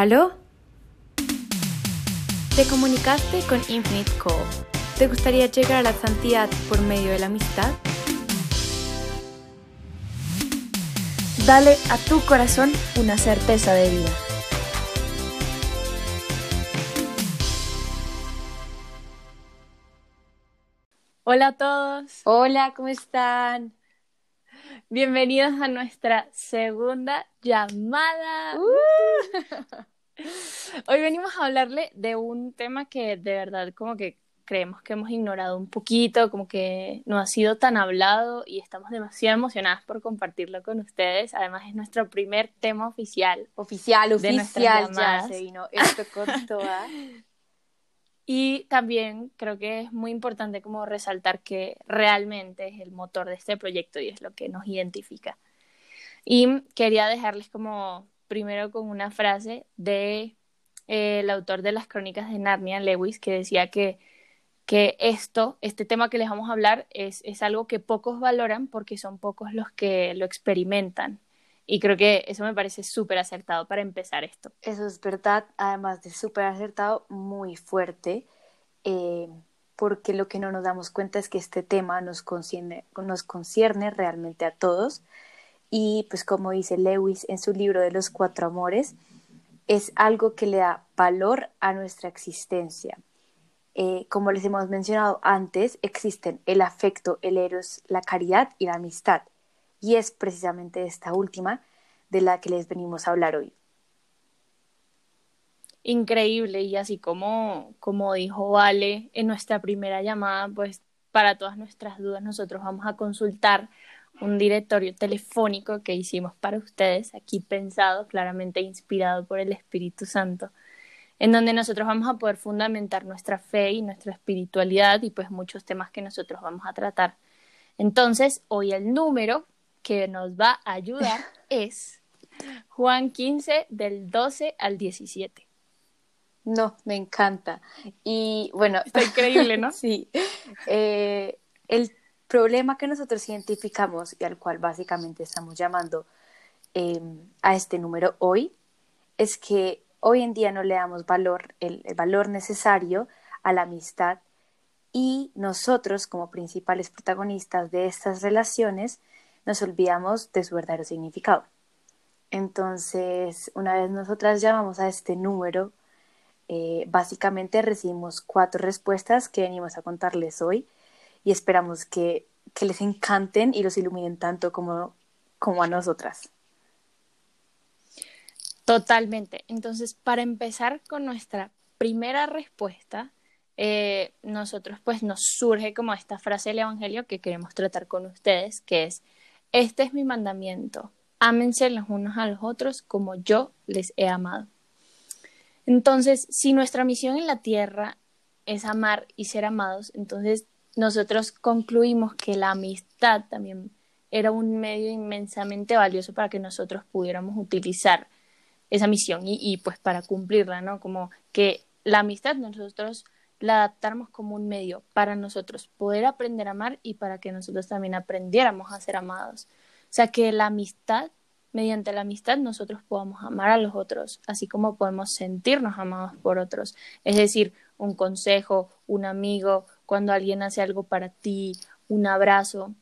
¿Aló? Te comunicaste con Infinite Call. ¿Te gustaría llegar a la santidad por medio de la amistad? Dale a tu corazón una certeza de vida. Hola a todos. Hola, ¿cómo están? Bienvenidos a nuestra segunda llamada. Uh. Hoy venimos a hablarle de un tema que de verdad como que creemos que hemos ignorado un poquito, como que no ha sido tan hablado y estamos demasiado emocionadas por compartirlo con ustedes. Además es nuestro primer tema oficial. Oficial, oficial, ya se vino esto con toda. Y también creo que es muy importante como resaltar que realmente es el motor de este proyecto y es lo que nos identifica. Y quería dejarles como primero con una frase de eh, el autor de las crónicas de Narnia, Lewis, que decía que, que esto, este tema que les vamos a hablar, es, es algo que pocos valoran porque son pocos los que lo experimentan. Y creo que eso me parece súper acertado para empezar esto. Eso es verdad, además de súper acertado, muy fuerte, eh, porque lo que no nos damos cuenta es que este tema nos concierne, nos concierne realmente a todos. Y pues como dice Lewis en su libro de los cuatro amores, es algo que le da valor a nuestra existencia. Eh, como les hemos mencionado antes, existen el afecto, el eros, la caridad y la amistad. Y es precisamente esta última de la que les venimos a hablar hoy. Increíble, y así como, como dijo Vale en nuestra primera llamada, pues para todas nuestras dudas nosotros vamos a consultar un directorio telefónico que hicimos para ustedes, aquí pensado, claramente inspirado por el Espíritu Santo, en donde nosotros vamos a poder fundamentar nuestra fe y nuestra espiritualidad y pues muchos temas que nosotros vamos a tratar. Entonces, hoy el número que nos va a ayudar es Juan 15 del 12 al 17. No, me encanta. Y bueno, Está increíble, ¿no? sí. Eh, el problema que nosotros identificamos y al cual básicamente estamos llamando eh, a este número hoy es que hoy en día no le damos valor, el, el valor necesario a la amistad y nosotros como principales protagonistas de estas relaciones nos olvidamos de su verdadero significado. Entonces, una vez nosotras llamamos a este número, eh, básicamente recibimos cuatro respuestas que venimos a contarles hoy y esperamos que, que les encanten y los iluminen tanto como, como a nosotras. Totalmente. Entonces, para empezar con nuestra primera respuesta, eh, nosotros pues nos surge como esta frase del Evangelio que queremos tratar con ustedes, que es, este es mi mandamiento, ámense los unos a los otros como yo les he amado. Entonces, si nuestra misión en la tierra es amar y ser amados, entonces nosotros concluimos que la amistad también era un medio inmensamente valioso para que nosotros pudiéramos utilizar esa misión y, pues para cumplirla, ¿no? Como que la amistad nosotros la adaptáramos como un medio para nosotros poder aprender a amar y para que nosotros también aprendiéramos a ser amados. O sea, que la amistad, mediante la amistad, nosotros podamos amar a los otros, así como podemos sentirnos amados por otros. Es decir, un consejo, un amigo, cuando alguien hace algo para ti, un abrazo.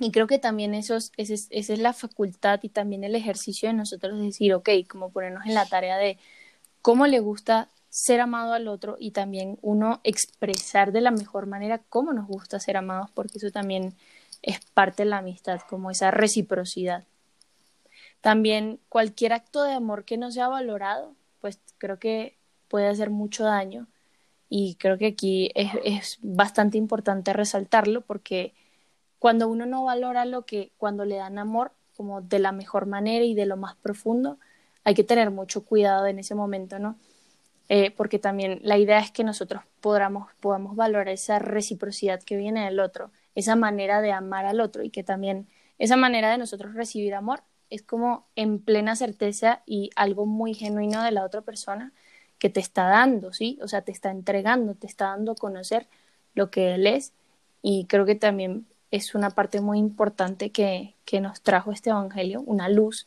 Y creo que también eso es, esa es, la facultad y también el ejercicio de nosotros de decir, ok, como ponernos en la tarea de cómo le gusta ser amado al otro y también uno expresar de la mejor manera cómo nos gusta ser amados, porque eso también es parte de la amistad, como esa reciprocidad. También cualquier acto de amor que no sea valorado, pues creo que puede hacer mucho daño y creo que aquí es, es bastante importante resaltarlo porque cuando uno no valora lo que cuando le dan amor como de la mejor manera y de lo más profundo, hay que tener mucho cuidado en ese momento, ¿no? Eh, porque también la idea es que nosotros podamos, podamos valorar esa reciprocidad que viene del otro, esa manera de amar al otro y que también esa manera de nosotros recibir amor es como en plena certeza y algo muy genuino de la otra persona que te está dando, ¿sí? O sea, te está entregando, te está dando a conocer lo que él es y creo que también es una parte muy importante que, que nos trajo este Evangelio, una luz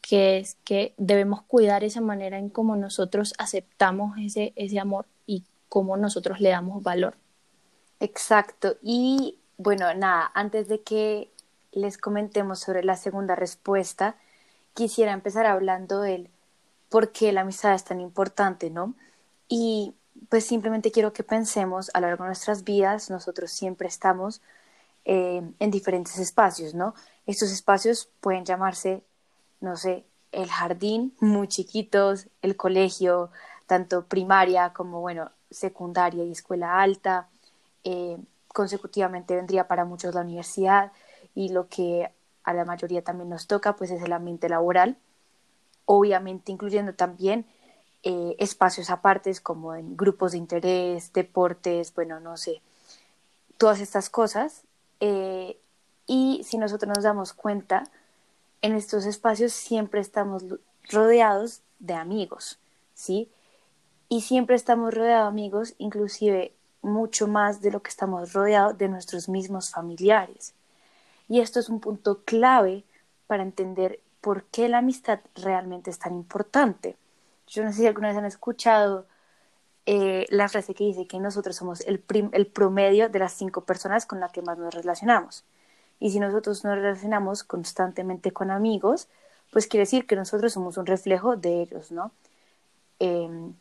que es que debemos cuidar esa manera en cómo nosotros aceptamos ese, ese amor y cómo nosotros le damos valor. Exacto. Y bueno, nada, antes de que les comentemos sobre la segunda respuesta, quisiera empezar hablando del por qué la amistad es tan importante, ¿no? Y pues simplemente quiero que pensemos a lo largo de nuestras vidas, nosotros siempre estamos eh, en diferentes espacios, ¿no? Estos espacios pueden llamarse, no sé, el jardín, muy chiquitos, el colegio, tanto primaria como, bueno, secundaria y escuela alta. Eh, consecutivamente vendría para muchos la universidad y lo que a la mayoría también nos toca, pues es el ambiente laboral, obviamente incluyendo también eh, espacios apartes como en grupos de interés, deportes, bueno, no sé, todas estas cosas. Eh, y si nosotros nos damos cuenta, en estos espacios siempre estamos rodeados de amigos, ¿sí? Y siempre estamos rodeados de amigos, inclusive mucho más de lo que estamos rodeados de nuestros mismos familiares. Y esto es un punto clave para entender por qué la amistad realmente es tan importante. Yo no sé si alguna vez han escuchado eh, la frase que dice que nosotros somos el, el promedio de las cinco personas con las que más nos relacionamos. Y si nosotros nos relacionamos constantemente con amigos, pues quiere decir que nosotros somos un reflejo de ellos, ¿no? Em,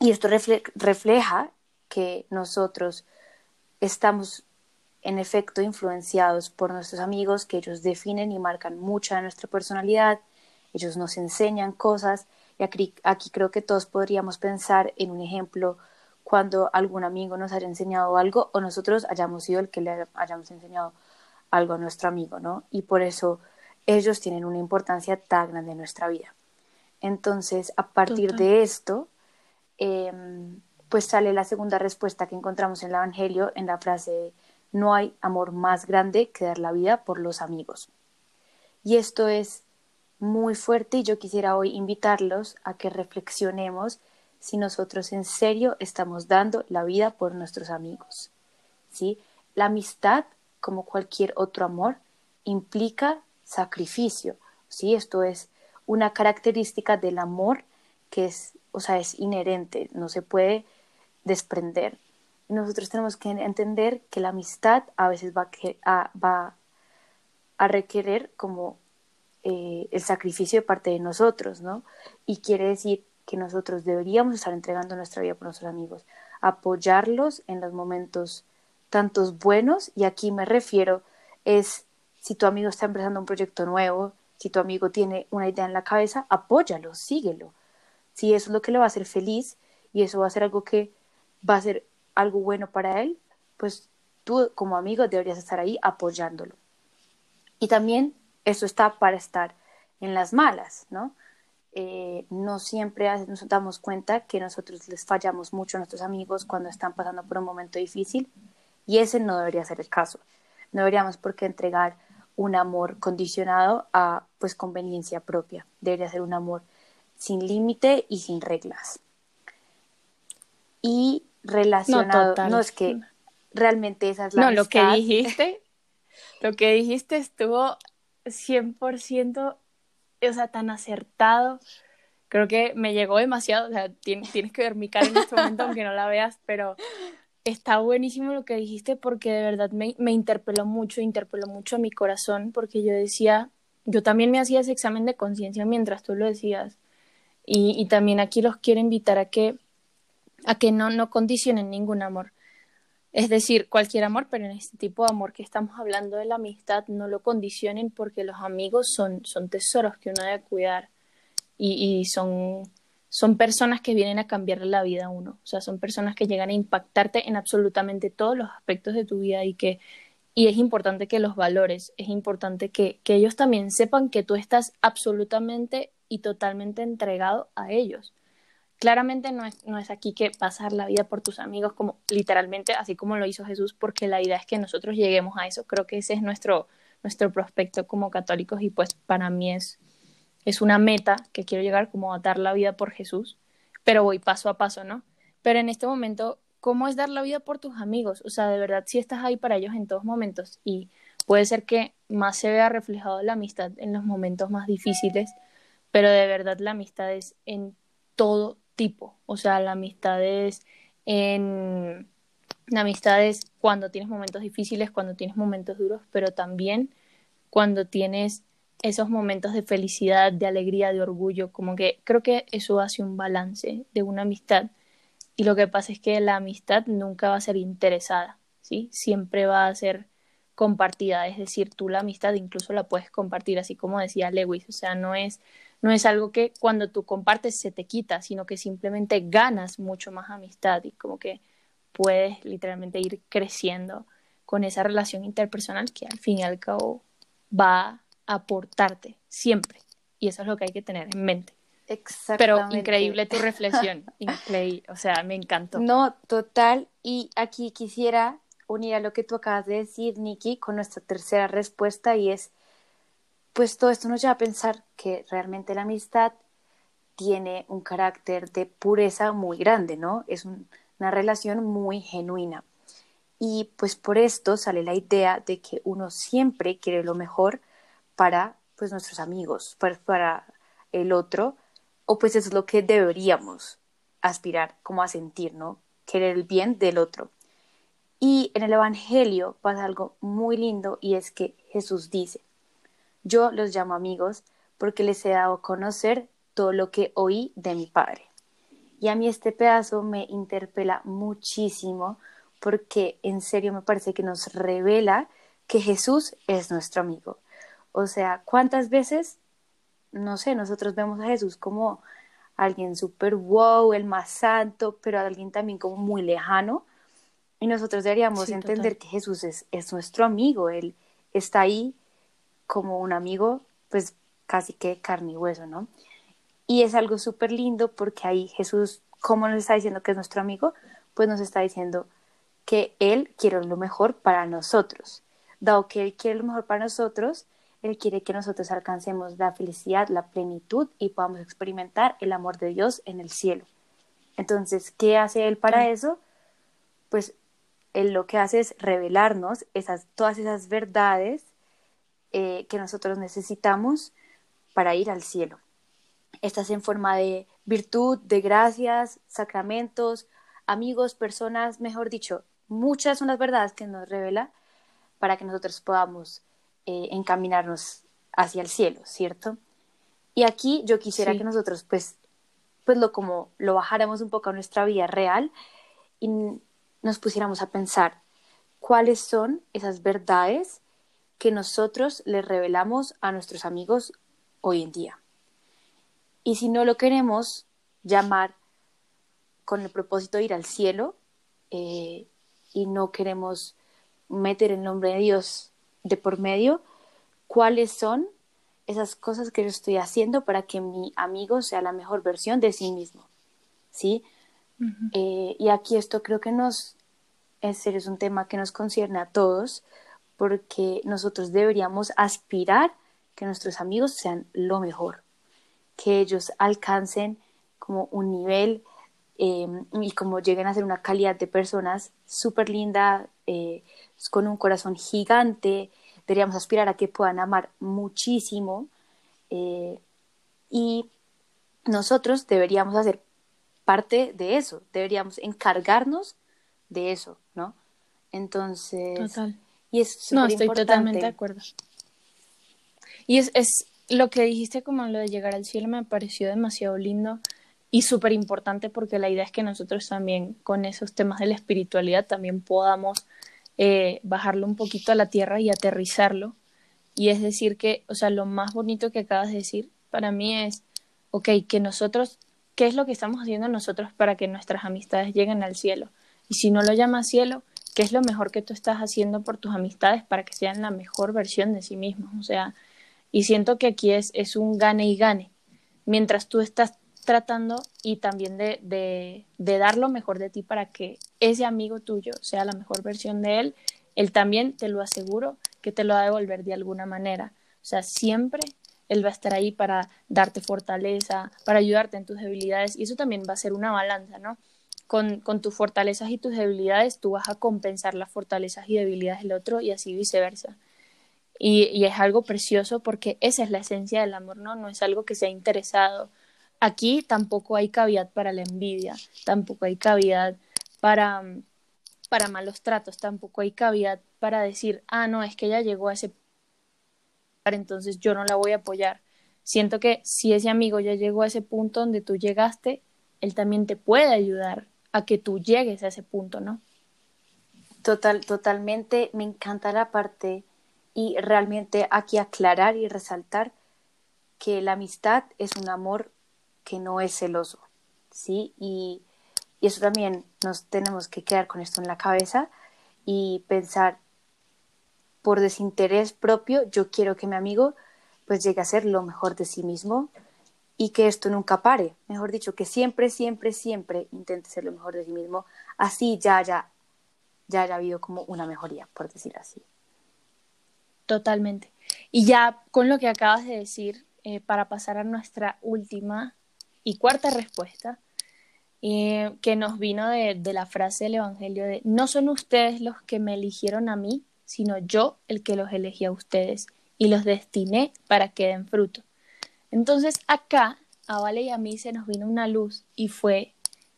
y esto refleja que nosotros estamos en efecto influenciados por nuestros amigos, que ellos definen y marcan mucha de nuestra personalidad, ellos nos enseñan cosas, y aquí, aquí creo que todos podríamos pensar en un ejemplo cuando algún amigo nos haya enseñado algo o nosotros hayamos sido el que le hayamos enseñado algo a nuestro amigo, ¿no? Y por eso ellos tienen una importancia tan grande en nuestra vida. Entonces, a partir de esto, em, pues sale la segunda respuesta que encontramos en el Evangelio en la frase no hay amor más grande que dar la vida por los amigos. Y esto es muy fuerte y yo quisiera hoy invitarlos a que reflexionemos si nosotros en serio estamos dando la vida por nuestros amigos. ¿Sí? La amistad, como cualquier otro amor, implica sacrificio. ¿Sí? Esto es una característica del amor que es, o sea, es inherente, no se puede desprender. Nosotros tenemos que entender que la amistad a veces va a, va requerir como eh, el sacrificio de parte de nosotros, ¿no? Y quiere decir que nosotros deberíamos estar entregando nuestra vida por nuestros amigos, apoyarlos en los momentos tantos buenos, y aquí me refiero es si tu amigo está empezando un proyecto nuevo, si tu amigo tiene una idea en la cabeza, apóyalo, síguelo. Si eso es lo que le va a hacer feliz y eso va a ser algo que va a ser algo bueno para él, pues tú como amigo deberías estar ahí apoyándolo. Y también eso está para estar en las malas, ¿no? Eh, no siempre nos damos cuenta que nosotros les fallamos mucho a nuestros amigos cuando están pasando por un momento difícil y ese no debería ser el caso. No deberíamos por qué entregar un amor condicionado a pues conveniencia propia. Debería ser un amor sin límite y sin reglas. Y relacionado, no, es que realmente esa es la No, lo que dijiste, lo que dijiste estuvo 100%, o sea, tan acertado. Creo que me llegó demasiado, o sea, tienes, tienes que ver mi cara en este momento aunque no la veas, pero está buenísimo lo que dijiste porque de verdad me, me interpeló mucho, interpeló mucho a mi corazón porque yo decía, yo también me hacía ese examen de conciencia mientras tú lo decías. Y, y también aquí los quiero invitar a que a que no, no condicionen ningún amor. Es decir, cualquier amor, pero en este tipo de amor que estamos hablando de la amistad, no lo condicionen porque los amigos son, son tesoros que uno debe cuidar y, y son, son personas que vienen a cambiarle la vida a uno. O sea, son personas que llegan a impactarte en absolutamente todos los aspectos de tu vida y que y es importante que los valores, es importante que, que ellos también sepan que tú estás absolutamente y totalmente entregado a ellos claramente no es, no es aquí que pasar la vida por tus amigos como literalmente, así como lo hizo Jesús, porque la idea es que nosotros lleguemos a eso. Creo que ese es nuestro, nuestro prospecto como católicos y pues para mí es, es una meta que quiero llegar como a dar la vida por Jesús, pero voy paso a paso, ¿no? Pero en este momento, ¿cómo es dar la vida por tus amigos? O sea, de verdad, si estás ahí para ellos en todos momentos y puede ser que más se vea reflejado la amistad en los momentos más difíciles, pero de verdad la amistad es en todo tipo, o sea, la amistad es en la amistad es cuando tienes momentos difíciles, cuando tienes momentos duros, pero también cuando tienes esos momentos de felicidad, de alegría, de orgullo, como que creo que eso hace un balance de una amistad. Y lo que pasa es que la amistad nunca va a ser interesada, ¿sí? Siempre va a ser compartida, es decir, tú la amistad incluso la puedes compartir, así como decía Lewis, o sea, no es no es algo que cuando tú compartes se te quita, sino que simplemente ganas mucho más amistad y como que puedes literalmente ir creciendo con esa relación interpersonal que al fin y al cabo va a aportarte siempre. Y eso es lo que hay que tener en mente. Pero increíble tu reflexión, increíble, o sea, me encantó. No, total, y aquí quisiera unir a lo que tú acabas de decir, Nikki, con nuestra tercera respuesta y es, pues todo esto nos lleva a pensar que realmente la amistad tiene un carácter de pureza muy grande, ¿no? Es una relación muy genuina. Y pues por esto sale la idea de que uno siempre quiere lo mejor para pues nuestros amigos, para, para el otro, o pues eso es lo que deberíamos aspirar como a sentir, ¿no? Querer el bien del otro. Y en el Evangelio pasa algo muy lindo y es que Jesús dice, yo los llamo amigos porque les he dado a conocer todo lo que oí de mi Padre. Y a mí este pedazo me interpela muchísimo porque en serio me parece que nos revela que Jesús es nuestro amigo. O sea, ¿cuántas veces, no sé, nosotros vemos a Jesús como alguien súper wow, el más santo, pero alguien también como muy lejano? Y nosotros deberíamos entender que Jesús es, es nuestro amigo, Él está ahí como un amigo, pues casi que carne y hueso, ¿no? Y es algo súper lindo porque ahí Jesús, ¿cómo nos está diciendo que es nuestro amigo? Pues nos está diciendo que Él quiere lo mejor para nosotros. Dado que Él quiere lo mejor para nosotros, Él quiere que nosotros alcancemos la felicidad, la plenitud y podamos experimentar el amor de Dios en el cielo. Entonces, ¿qué hace Él para eso? Pues Él lo que hace es revelarnos esas, todas esas verdades eh, que nosotros necesitamos para ir al cielo. Estas en forma de virtud, de gracias, sacramentos, amigos, personas, mejor dicho, muchas son las verdades que nos revela para que nosotros podamos eh, encaminarnos hacia el cielo, ¿cierto? Y aquí yo quisiera que nosotros, pues, pues lo como lo bajáramos un poco a nuestra vida real y nos pusiéramos a pensar cuáles son esas verdades que nosotros les revelamos a nuestros amigos hoy en día. Y si no lo queremos llamar con el propósito de ir al cielo eh, y no queremos meter el nombre de Dios de por medio, ¿cuáles son esas cosas que yo estoy haciendo para que mi amigo sea la mejor versión de sí mismo? ¿Sí? Eh, y aquí esto creo que nos, en serio, es un tema que nos concierne a todos, porque nosotros deberíamos aspirar que nuestros amigos sean lo mejor, que ellos alcancen como un nivel em, y como lleguen a ser una calidad de personas súper linda, eh, con un corazón gigante, deberíamos aspirar a que puedan amar muchísimo eh, y nosotros deberíamos hacer parte de eso, deberíamos encargarnos de eso, ¿no? Entonces. Y es No, estoy totalmente de acuerdo. Y es, es lo que dijiste como lo de llegar al cielo me pareció demasiado lindo y súper importante porque la idea es que nosotros también con esos temas de la espiritualidad también podamos eh, bajarlo un poquito a la tierra y aterrizarlo. Y es decir que, o sea, lo más bonito que acabas de decir para mí es, ok, que nosotros, ¿qué es lo que estamos haciendo nosotros para que nuestras amistades lleguen al cielo? Y si no lo llama cielo, qué es lo mejor que tú estás haciendo por tus amistades para que sean la mejor versión de sí mismos. O sea, y siento que aquí es, es un gane y gane. Mientras tú estás tratando y también de, de, de dar lo mejor de ti para que ese amigo tuyo sea la mejor versión de él, él también, te lo aseguro, que te lo va a devolver de alguna manera. O sea, siempre él va a estar ahí para darte fortaleza, para ayudarte en tus debilidades y eso también va a ser una balanza, ¿no? Con, con, tus fortalezas y tus debilidades, tú vas a compensar las fortalezas y debilidades del otro y así viceversa. Y, y, es algo precioso porque esa es la esencia del amor, ¿no? No es algo que sea interesado. Aquí tampoco hay cavidad para la envidia, tampoco hay cavidad para, para malos tratos, tampoco hay cavidad para decir, ah, no, es que ella llegó a ese entonces yo no la voy a apoyar. Siento que si ese amigo ya llegó a ese punto donde tú llegaste, él también te puede ayudar a que tú llegues a ese punto, ¿no? Total, totalmente, me encanta la parte y realmente aquí aclarar y resaltar que la amistad es un amor que no es celoso, ¿sí? Y, y eso también nos tenemos que quedar con esto en la cabeza y pensar por desinterés propio, yo quiero que mi amigo pues llegue a ser lo mejor de sí mismo y que esto nunca pare, mejor dicho, que siempre, siempre, siempre intente ser lo mejor de sí mismo, así ya haya, ya haya habido como una mejoría, por decir así. Totalmente. Y ya con lo que acabas de decir, eh, para pasar a nuestra última y cuarta respuesta, eh, que nos vino de, de la frase del Evangelio de, no son ustedes los que me eligieron a mí, sino yo el que los elegí a ustedes y los destiné para que den fruto. Entonces acá a Vale y a mí se nos vino una luz y fue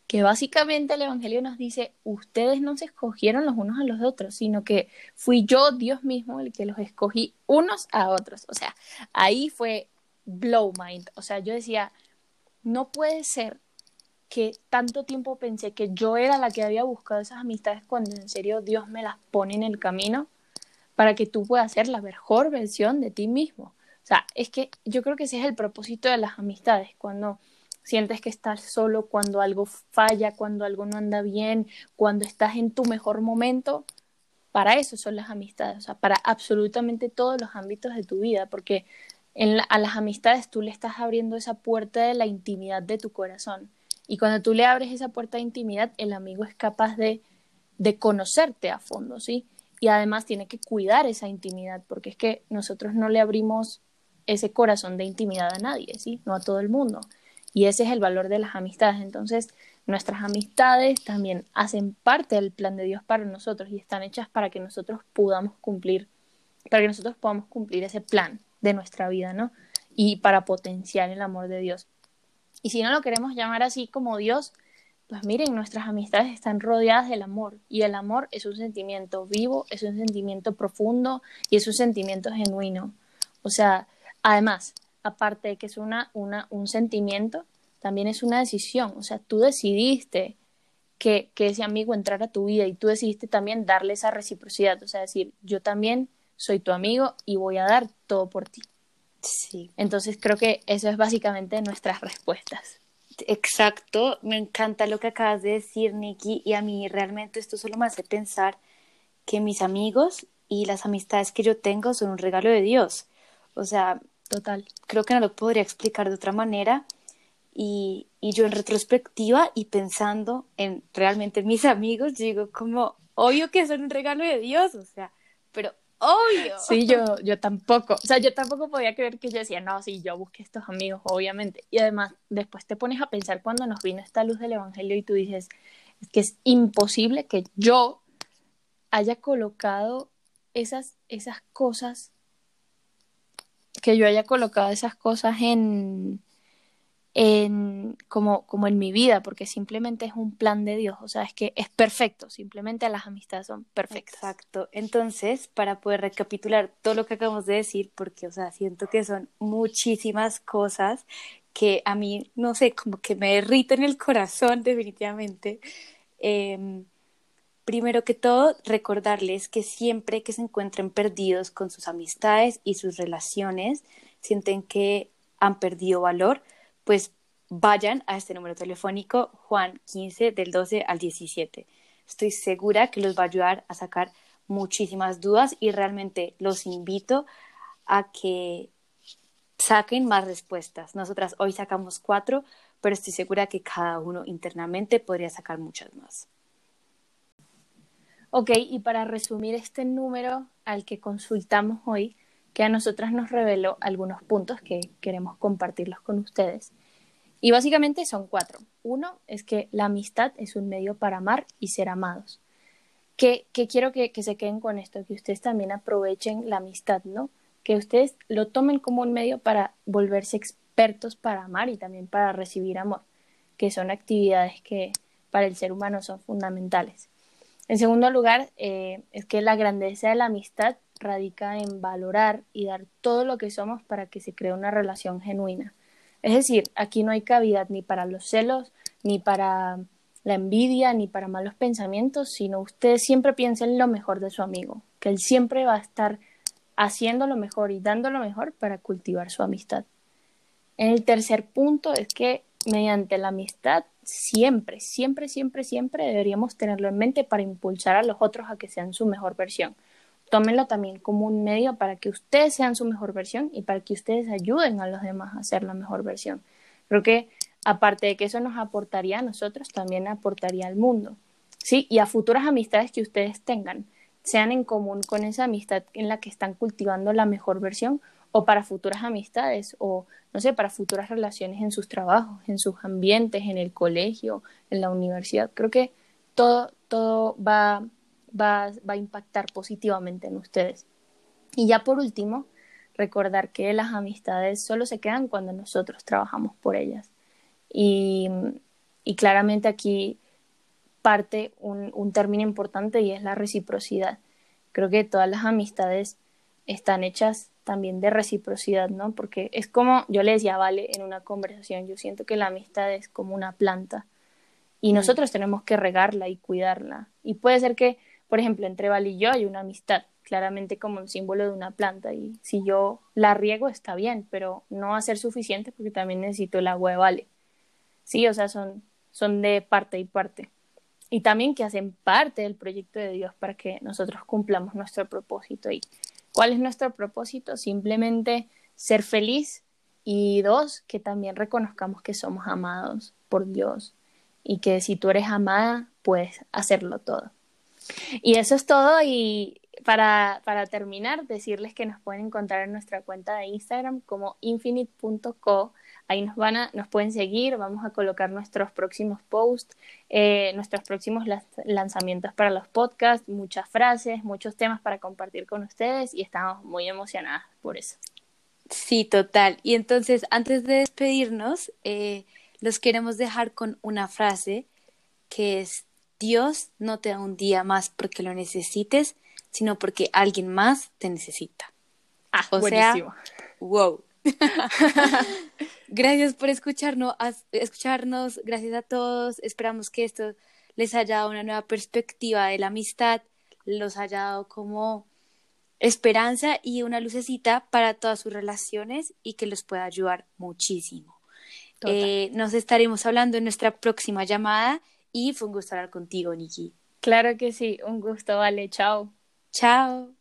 que básicamente el Evangelio nos dice, ustedes no se escogieron los unos a los otros, sino que fui yo, Dios mismo, el que los escogí unos a otros. O sea, ahí fue blow mind. O sea, yo decía, no puede ser que tanto tiempo pensé que yo era la que había buscado esas amistades cuando en serio Dios me las pone en el camino para que tú puedas ser la mejor versión de ti mismo. Sea, es que yo creo que ese es el propósito de las amistades, cuando sientes que estás solo, cuando algo falla, cuando algo no anda bien, cuando estás en tu mejor momento, para eso son las amistades, o sea, para absolutamente todos los ámbitos de tu vida, porque en a las amistades tú le estás abriendo esa puerta de la intimidad de tu corazón. Y cuando tú le abres esa puerta de intimidad, el amigo es capaz de, de conocerte a fondo, ¿sí? y además tiene que cuidar esa intimidad, porque es que nosotros no le abrimos ese corazón de intimidad a nadie, ¿sí? No a todo el mundo. Y ese es el valor de las amistades. Entonces, nuestras amistades también hacen parte del plan de Dios para nosotros y están hechas para que nosotros podamos cumplir, para que nosotros podamos cumplir ese plan de nuestra vida, ¿no? Y para potenciar el amor de Dios. Y si no lo queremos llamar así como Dios, pues miren, nuestras amistades están rodeadas del amor y el amor es un sentimiento vivo, es un sentimiento profundo y es un sentimiento genuino. O sea, además, aparte de que es una, una, un sentimiento, también es una decisión. O sea, tú decidiste que, que ese amigo entrara a tu vida y tú decidiste también darle esa reciprocidad. O sea, decir, yo también soy tu amigo y voy a dar todo por ti. Sí. Entonces creo que eso es básicamente nuestras respuestas. Exacto, me encanta lo que acabas de decir, Nikki, y a mí realmente esto solo me hace pensar que mis amigos y las amistades que yo tengo son un regalo de Dios. O sea, total. Creo que no lo podría explicar de otra manera. Y, y yo en retrospectiva y pensando en realmente mis amigos, digo como, obvio que son un regalo de Dios, o sea, pero obvio. Sí, yo, yo tampoco, o sea, yo tampoco podía creer que yo decía, no, sí, yo busqué estos amigos, obviamente. Y además, después te pones a pensar cuando nos vino esta luz del Evangelio y tú dices, es que es imposible que yo haya colocado esas, esas cosas, que yo haya colocado esas cosas en, en, como, como en mi vida, porque simplemente es un plan de Dios, o sea, es que es perfecto, simplemente las amistades son perfectas. Exacto. Entonces, para poder recapitular todo lo que acabamos de decir, porque, o sea, siento que son muchísimas cosas que a mí, no sé, como que me derriten el corazón definitivamente. Em, primero que todo, recordarles que siempre que se encuentren perdidos con sus amistades y sus relaciones, sienten que han perdido valor, pues vayan a este número telefónico Juan 15 del 12 al 17. Estoy segura que los va a ayudar a sacar muchísimas dudas y realmente los invito a que saquen más respuestas. Nosotras hoy sacamos cuatro, pero estoy segura que cada uno internamente podría sacar muchas más. Ok, y para resumir este número al que consultamos hoy, que a nosotras nos reveló algunos puntos que queremos compartirlos con ustedes. Y básicamente son cuatro. Uno es que la amistad es un medio para amar y ser amados. Que, quiero que, se queden con esto, que ustedes también aprovechen la amistad, ¿no? que ustedes lo tomen como un medio para volverse expertos para amar y también para recibir amor, que son actividades que para el ser humano son fundamentales. En segundo lugar, eh, es que la grandeza de la amistad radica en valorar y dar todo lo que somos para que se cree una relación genuina. Es decir, aquí no hay cavidad ni para los celos, ni para la envidia, ni para malos pensamientos, sino ustedes siempre piensen lo mejor de su amigo, que él siempre va a estar haciendo lo mejor y dando lo mejor para cultivar su amistad. En el tercer punto es que mediante la amistad siempre, siempre, siempre, siempre deberíamos tenerlo en mente para impulsar a los otros a que sean su mejor versión. Tómenlo también como un medio para que ustedes sean su mejor versión y para que ustedes ayuden a los demás a ser la mejor versión. Creo que aparte de que eso nos aportaría a nosotros, también aportaría al mundo. ¿sí? Y a futuras amistades que ustedes tengan, sean en común con esa amistad en la que están cultivando la mejor versión o para futuras amistades o no sé, para futuras relaciones en sus trabajos, en sus ambientes, en el colegio, en la universidad. Creo que todo, todo va, va, va a impactar positivamente en ustedes. Y ya por último, recordar que las amistades solo se quedan cuando nosotros trabajamos por ellas. Y, y claramente aquí parte un, un término importante y es la reciprocidad. Creo que todas las amistades están hechas también de reciprocidad, ¿no? Porque es como yo le decía Vale en una conversación, yo siento que la amistad es como una planta y mm. nosotros tenemos que regarla y cuidarla. Y puede ser que, por ejemplo, entre Vale y yo hay una amistad, claramente como un símbolo de una planta y si yo la riego está bien, pero no va a ser suficiente porque también necesito el agua de Vale. Sí, o sea, son, son de parte y parte. Y también que hacen parte del proyecto de Dios para que nosotros cumplamos nuestro propósito y ¿Cuál es nuestro propósito? Simplemente ser feliz y dos, que también reconozcamos que somos amados por Dios y que si tú eres amada, puedes hacerlo todo. Y eso es todo y para, para terminar, decirles que nos pueden encontrar en nuestra cuenta de Instagram como infinite.co Ahí nos van a, nos pueden seguir, vamos a colocar nuestros próximos posts, eh, nuestros próximos lanzamientos para los podcasts, muchas frases, muchos temas para compartir con ustedes y estamos muy emocionadas por eso. Sí, total. Y entonces, antes de despedirnos, eh, los queremos dejar con una frase que es, Dios no te da un día más porque lo necesites, sino porque alguien más te necesita. Ah, o buenísimo. wow. gracias por escucharnos, escucharnos, gracias a todos. Esperamos que esto les haya dado una nueva perspectiva de la amistad, los haya dado como esperanza y una lucecita para todas sus relaciones y que los pueda ayudar muchísimo. Eh, nos estaremos hablando en nuestra próxima llamada y fue un gusto hablar contigo, Nikki. Claro que sí, un gusto, vale, chao. Chao.